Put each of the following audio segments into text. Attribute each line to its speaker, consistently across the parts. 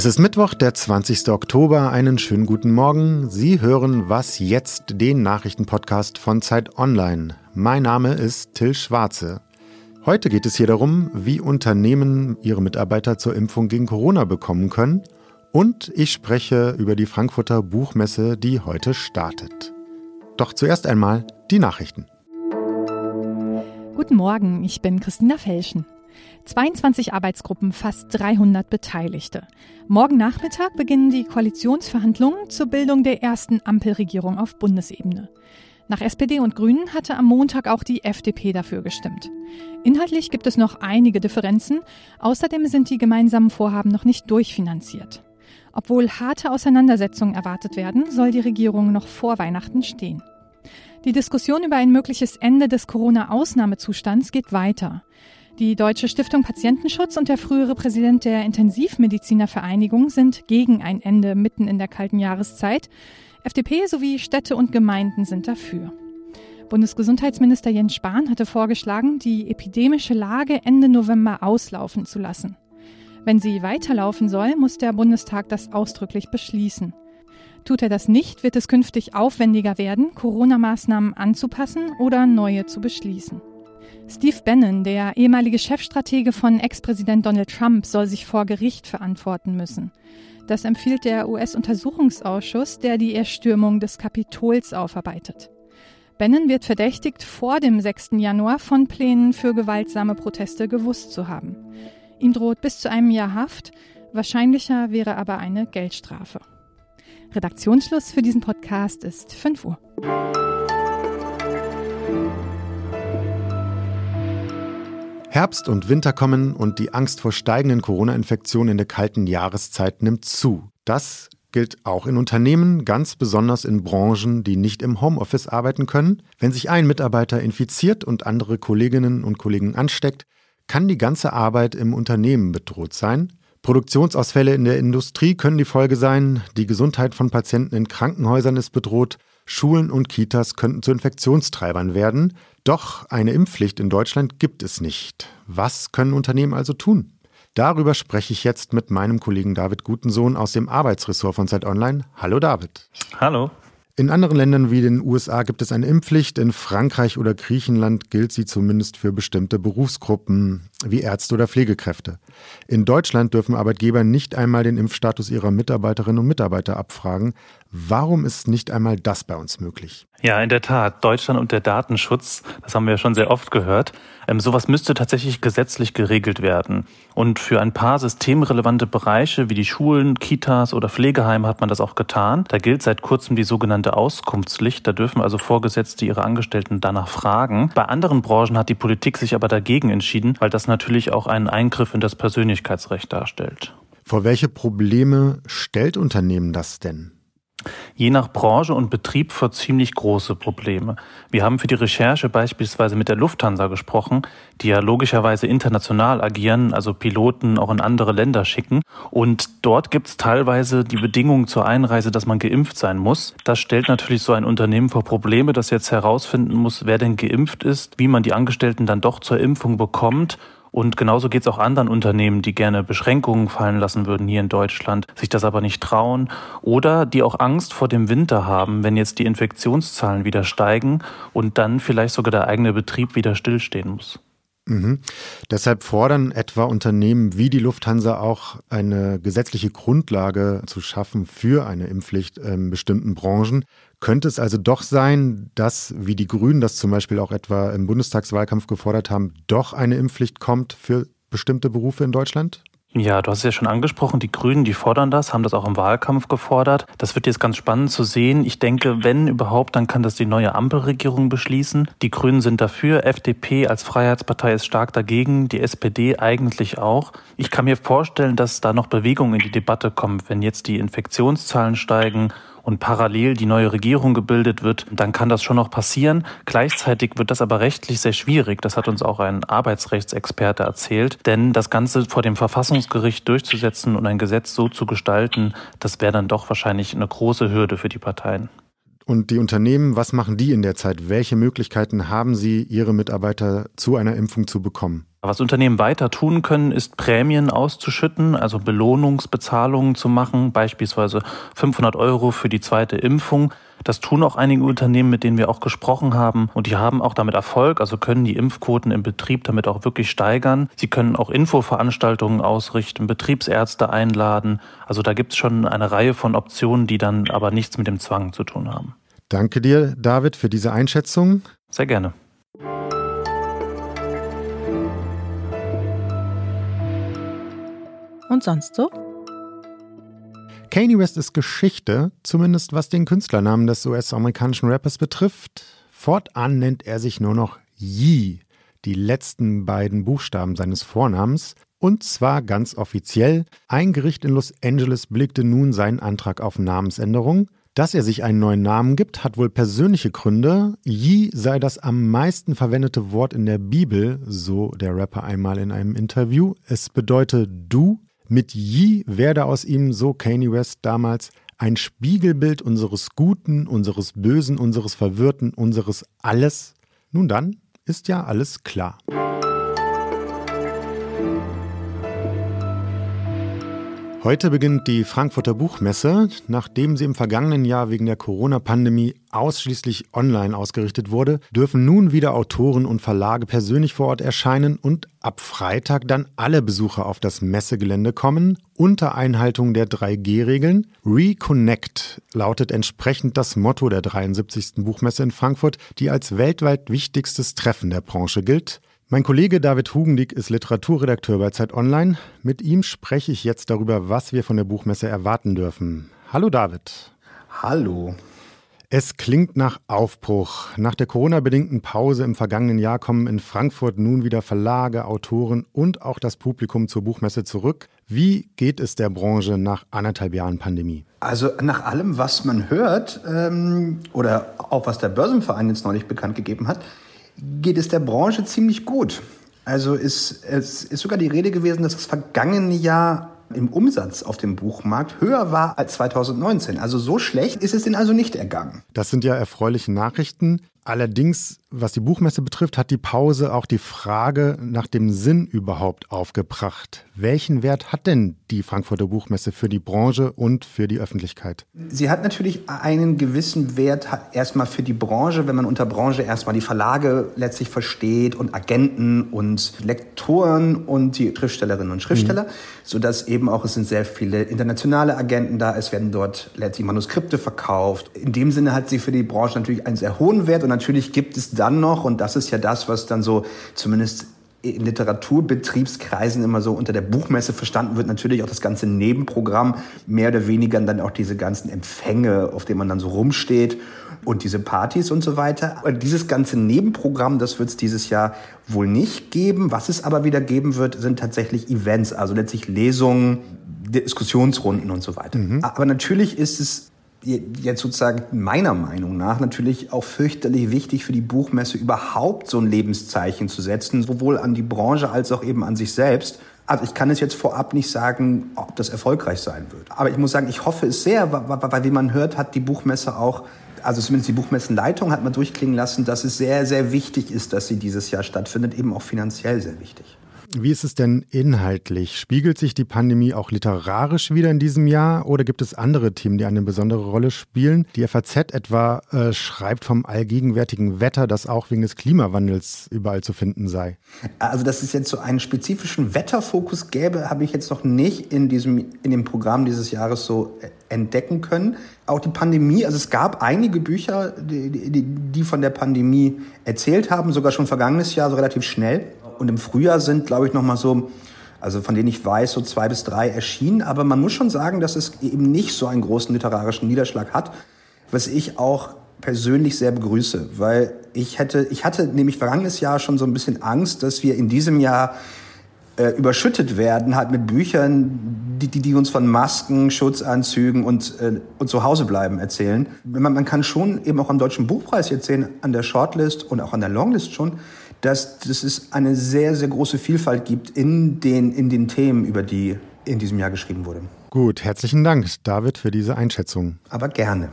Speaker 1: Es ist Mittwoch, der 20. Oktober. Einen schönen guten Morgen. Sie hören Was jetzt, den Nachrichtenpodcast von Zeit Online. Mein Name ist Till Schwarze. Heute geht es hier darum, wie Unternehmen ihre Mitarbeiter zur Impfung gegen Corona bekommen können. Und ich spreche über die Frankfurter Buchmesse, die heute startet. Doch zuerst einmal die Nachrichten.
Speaker 2: Guten Morgen, ich bin Christina Felschen. 22 Arbeitsgruppen, fast 300 Beteiligte. Morgen Nachmittag beginnen die Koalitionsverhandlungen zur Bildung der ersten Ampelregierung auf Bundesebene. Nach SPD und Grünen hatte am Montag auch die FDP dafür gestimmt. Inhaltlich gibt es noch einige Differenzen. Außerdem sind die gemeinsamen Vorhaben noch nicht durchfinanziert. Obwohl harte Auseinandersetzungen erwartet werden, soll die Regierung noch vor Weihnachten stehen. Die Diskussion über ein mögliches Ende des Corona-Ausnahmezustands geht weiter. Die Deutsche Stiftung Patientenschutz und der frühere Präsident der Intensivmedizinervereinigung sind gegen ein Ende mitten in der kalten Jahreszeit. FDP sowie Städte und Gemeinden sind dafür. Bundesgesundheitsminister Jens Spahn hatte vorgeschlagen, die epidemische Lage Ende November auslaufen zu lassen. Wenn sie weiterlaufen soll, muss der Bundestag das ausdrücklich beschließen. Tut er das nicht, wird es künftig aufwendiger werden, Corona-Maßnahmen anzupassen oder neue zu beschließen. Steve Bannon, der ehemalige Chefstratege von Ex-Präsident Donald Trump, soll sich vor Gericht verantworten müssen. Das empfiehlt der US-Untersuchungsausschuss, der die Erstürmung des Kapitols aufarbeitet. Bannon wird verdächtigt, vor dem 6. Januar von Plänen für gewaltsame Proteste gewusst zu haben. Ihm droht bis zu einem Jahr Haft, wahrscheinlicher wäre aber eine Geldstrafe. Redaktionsschluss für diesen Podcast ist 5 Uhr.
Speaker 1: Herbst und Winter kommen und die Angst vor steigenden Corona-Infektionen in der kalten Jahreszeit nimmt zu. Das gilt auch in Unternehmen, ganz besonders in Branchen, die nicht im Homeoffice arbeiten können. Wenn sich ein Mitarbeiter infiziert und andere Kolleginnen und Kollegen ansteckt, kann die ganze Arbeit im Unternehmen bedroht sein. Produktionsausfälle in der Industrie können die Folge sein, die Gesundheit von Patienten in Krankenhäusern ist bedroht, Schulen und Kitas könnten zu Infektionstreibern werden. Doch eine Impfpflicht in Deutschland gibt es nicht. Was können Unternehmen also tun? Darüber spreche ich jetzt mit meinem Kollegen David Gutensohn aus dem Arbeitsressort von Zeit Online. Hallo David.
Speaker 3: Hallo.
Speaker 1: In anderen Ländern wie den USA gibt es eine Impfpflicht. In Frankreich oder Griechenland gilt sie zumindest für bestimmte Berufsgruppen wie Ärzte oder Pflegekräfte. In Deutschland dürfen Arbeitgeber nicht einmal den Impfstatus ihrer Mitarbeiterinnen und Mitarbeiter abfragen. Warum ist nicht einmal das bei uns möglich?
Speaker 3: Ja, in der Tat. Deutschland und der Datenschutz, das haben wir ja schon sehr oft gehört. Ähm, sowas müsste tatsächlich gesetzlich geregelt werden. Und für ein paar systemrelevante Bereiche wie die Schulen, Kitas oder Pflegeheime hat man das auch getan. Da gilt seit kurzem die sogenannte Auskunftspflicht. Da dürfen also Vorgesetzte ihre Angestellten danach fragen. Bei anderen Branchen hat die Politik sich aber dagegen entschieden, weil das natürlich auch einen Eingriff in das Persönlichkeitsrecht darstellt.
Speaker 1: Vor welche Probleme stellt Unternehmen das denn?
Speaker 3: Je nach Branche und Betrieb vor ziemlich große Probleme. Wir haben für die Recherche beispielsweise mit der Lufthansa gesprochen, die ja logischerweise international agieren, also Piloten auch in andere Länder schicken. Und dort gibt es teilweise die Bedingungen zur Einreise, dass man geimpft sein muss. Das stellt natürlich so ein Unternehmen vor Probleme, das jetzt herausfinden muss, wer denn geimpft ist, wie man die Angestellten dann doch zur Impfung bekommt und genauso geht es auch anderen Unternehmen, die gerne Beschränkungen fallen lassen würden hier in Deutschland, sich das aber nicht trauen oder die auch Angst vor dem Winter haben, wenn jetzt die Infektionszahlen wieder steigen und dann vielleicht sogar der eigene Betrieb wieder stillstehen muss.
Speaker 1: Mhm. Deshalb fordern etwa Unternehmen wie die Lufthansa auch eine gesetzliche Grundlage zu schaffen für eine Impfpflicht in bestimmten Branchen. Könnte es also doch sein, dass, wie die Grünen das zum Beispiel auch etwa im Bundestagswahlkampf gefordert haben, doch eine Impfpflicht kommt für bestimmte Berufe in Deutschland?
Speaker 3: Ja, du hast es ja schon angesprochen, die Grünen, die fordern das, haben das auch im Wahlkampf gefordert. Das wird jetzt ganz spannend zu sehen. Ich denke, wenn überhaupt, dann kann das die neue Ampelregierung beschließen. Die Grünen sind dafür, FDP als Freiheitspartei ist stark dagegen, die SPD eigentlich auch. Ich kann mir vorstellen, dass da noch Bewegung in die Debatte kommt, wenn jetzt die Infektionszahlen steigen und parallel die neue Regierung gebildet wird, dann kann das schon noch passieren. Gleichzeitig wird das aber rechtlich sehr schwierig. Das hat uns auch ein Arbeitsrechtsexperte erzählt. Denn das Ganze vor dem Verfassungsgericht durchzusetzen und ein Gesetz so zu gestalten, das wäre dann doch wahrscheinlich eine große Hürde für die Parteien.
Speaker 1: Und die Unternehmen, was machen die in der Zeit? Welche Möglichkeiten haben sie, ihre Mitarbeiter zu einer Impfung zu bekommen?
Speaker 3: Was Unternehmen weiter tun können, ist Prämien auszuschütten, also Belohnungsbezahlungen zu machen, beispielsweise 500 Euro für die zweite Impfung. Das tun auch einige Unternehmen, mit denen wir auch gesprochen haben. Und die haben auch damit Erfolg, also können die Impfquoten im Betrieb damit auch wirklich steigern. Sie können auch Infoveranstaltungen ausrichten, Betriebsärzte einladen. Also da gibt es schon eine Reihe von Optionen, die dann aber nichts mit dem Zwang zu tun haben.
Speaker 1: Danke dir, David, für diese Einschätzung.
Speaker 3: Sehr gerne.
Speaker 2: Und sonst so?
Speaker 1: Kanye West ist Geschichte, zumindest was den Künstlernamen des US-amerikanischen Rappers betrifft. Fortan nennt er sich nur noch Yee, die letzten beiden Buchstaben seines Vornamens. Und zwar ganz offiziell. Ein Gericht in Los Angeles blickte nun seinen Antrag auf Namensänderung. Dass er sich einen neuen Namen gibt, hat wohl persönliche Gründe. Yi sei das am meisten verwendete Wort in der Bibel, so der Rapper einmal in einem Interview. Es bedeutet du, mit Yi werde aus ihm, so Kanye West damals, ein Spiegelbild unseres Guten, unseres Bösen, unseres Verwirrten, unseres Alles. Nun dann ist ja alles klar. Heute beginnt die Frankfurter Buchmesse. Nachdem sie im vergangenen Jahr wegen der Corona-Pandemie ausschließlich online ausgerichtet wurde, dürfen nun wieder Autoren und Verlage persönlich vor Ort erscheinen und ab Freitag dann alle Besucher auf das Messegelände kommen, unter Einhaltung der 3G-Regeln. Reconnect lautet entsprechend das Motto der 73. Buchmesse in Frankfurt, die als weltweit wichtigstes Treffen der Branche gilt. Mein Kollege David Hugendick ist Literaturredakteur bei Zeit Online. Mit ihm spreche ich jetzt darüber, was wir von der Buchmesse erwarten dürfen. Hallo David.
Speaker 4: Hallo.
Speaker 1: Es klingt nach Aufbruch. Nach der Corona-bedingten Pause im vergangenen Jahr kommen in Frankfurt nun wieder Verlage, Autoren und auch das Publikum zur Buchmesse zurück. Wie geht es der Branche nach anderthalb Jahren Pandemie?
Speaker 4: Also nach allem, was man hört ähm, oder auch was der Börsenverein jetzt neulich bekannt gegeben hat, geht es der Branche ziemlich gut. Also ist, es ist sogar die Rede gewesen, dass das vergangene Jahr im Umsatz auf dem Buchmarkt höher war als 2019. Also so schlecht ist es denn also nicht ergangen.
Speaker 1: Das sind ja erfreuliche Nachrichten. Allerdings, was die Buchmesse betrifft, hat die Pause auch die Frage nach dem Sinn überhaupt aufgebracht. Welchen Wert hat denn die Frankfurter Buchmesse für die Branche und für die Öffentlichkeit?
Speaker 4: Sie hat natürlich einen gewissen Wert erstmal für die Branche, wenn man unter Branche erstmal die Verlage letztlich versteht und Agenten und Lektoren und die Schriftstellerinnen und Schriftsteller, mhm. sodass eben auch es sind sehr viele internationale Agenten da, es werden dort letztlich Manuskripte verkauft. In dem Sinne hat sie für die Branche natürlich einen sehr hohen Wert und natürlich gibt es dann noch, und das ist ja das, was dann so zumindest in Literaturbetriebskreisen immer so unter der Buchmesse verstanden wird, natürlich auch das ganze Nebenprogramm, mehr oder weniger dann auch diese ganzen Empfänge, auf denen man dann so rumsteht und diese Partys und so weiter. Und dieses ganze Nebenprogramm, das wird es dieses Jahr wohl nicht geben. Was es aber wieder geben wird, sind tatsächlich Events, also letztlich Lesungen, Diskussionsrunden und so weiter. Mhm. Aber natürlich ist es jetzt sozusagen meiner Meinung nach natürlich auch fürchterlich wichtig für die Buchmesse überhaupt so ein Lebenszeichen zu setzen, sowohl an die Branche als auch eben an sich selbst. Also ich kann es jetzt vorab nicht sagen, ob das erfolgreich sein wird. Aber ich muss sagen, ich hoffe es sehr, weil wie man hört, hat die Buchmesse auch, also zumindest die Buchmessenleitung hat man durchklingen lassen, dass es sehr, sehr wichtig ist, dass sie dieses Jahr stattfindet, eben auch finanziell sehr wichtig.
Speaker 1: Wie ist es denn inhaltlich? Spiegelt sich die Pandemie auch literarisch wieder in diesem Jahr oder gibt es andere Themen, die eine besondere Rolle spielen? Die FAZ etwa äh, schreibt vom allgegenwärtigen Wetter, das auch wegen des Klimawandels überall zu finden sei.
Speaker 4: Also, dass es jetzt so einen spezifischen Wetterfokus gäbe, habe ich jetzt noch nicht in, diesem, in dem Programm dieses Jahres so äh, entdecken können. Auch die Pandemie, also es gab einige Bücher, die, die, die von der Pandemie erzählt haben, sogar schon vergangenes Jahr, so relativ schnell. Und im Frühjahr sind, glaube ich, noch mal so, also von denen ich weiß, so zwei bis drei erschienen. Aber man muss schon sagen, dass es eben nicht so einen großen literarischen Niederschlag hat, was ich auch persönlich sehr begrüße, weil ich hätte, ich hatte nämlich vergangenes Jahr schon so ein bisschen Angst, dass wir in diesem Jahr äh, überschüttet werden, halt mit Büchern, die, die, die uns von Masken, Schutzanzügen und, äh, und zu Hause bleiben erzählen. Man, man kann schon eben auch am Deutschen Buchpreis jetzt sehen, an der Shortlist und auch an der Longlist schon, dass, dass es eine sehr, sehr große Vielfalt gibt in den, in den Themen, über die in diesem Jahr geschrieben wurde.
Speaker 1: Gut, herzlichen Dank, David, für diese Einschätzung.
Speaker 4: Aber gerne.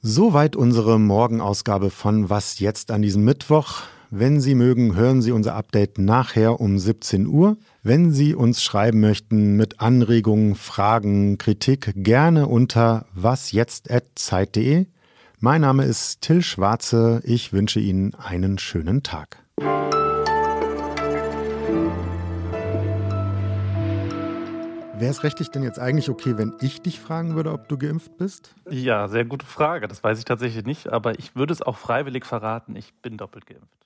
Speaker 1: Soweit unsere Morgenausgabe von Was jetzt an diesem Mittwoch. Wenn Sie mögen, hören Sie unser Update nachher um 17 Uhr. Wenn Sie uns schreiben möchten mit Anregungen, Fragen, Kritik, gerne unter wasjetzt.zeit.de. Mein Name ist Till Schwarze. Ich wünsche Ihnen einen schönen Tag. Wäre es rechtlich denn jetzt eigentlich okay, wenn ich dich fragen würde, ob du geimpft bist?
Speaker 3: Ja, sehr gute Frage. Das weiß ich tatsächlich nicht, aber ich würde es auch freiwillig verraten. Ich bin doppelt geimpft.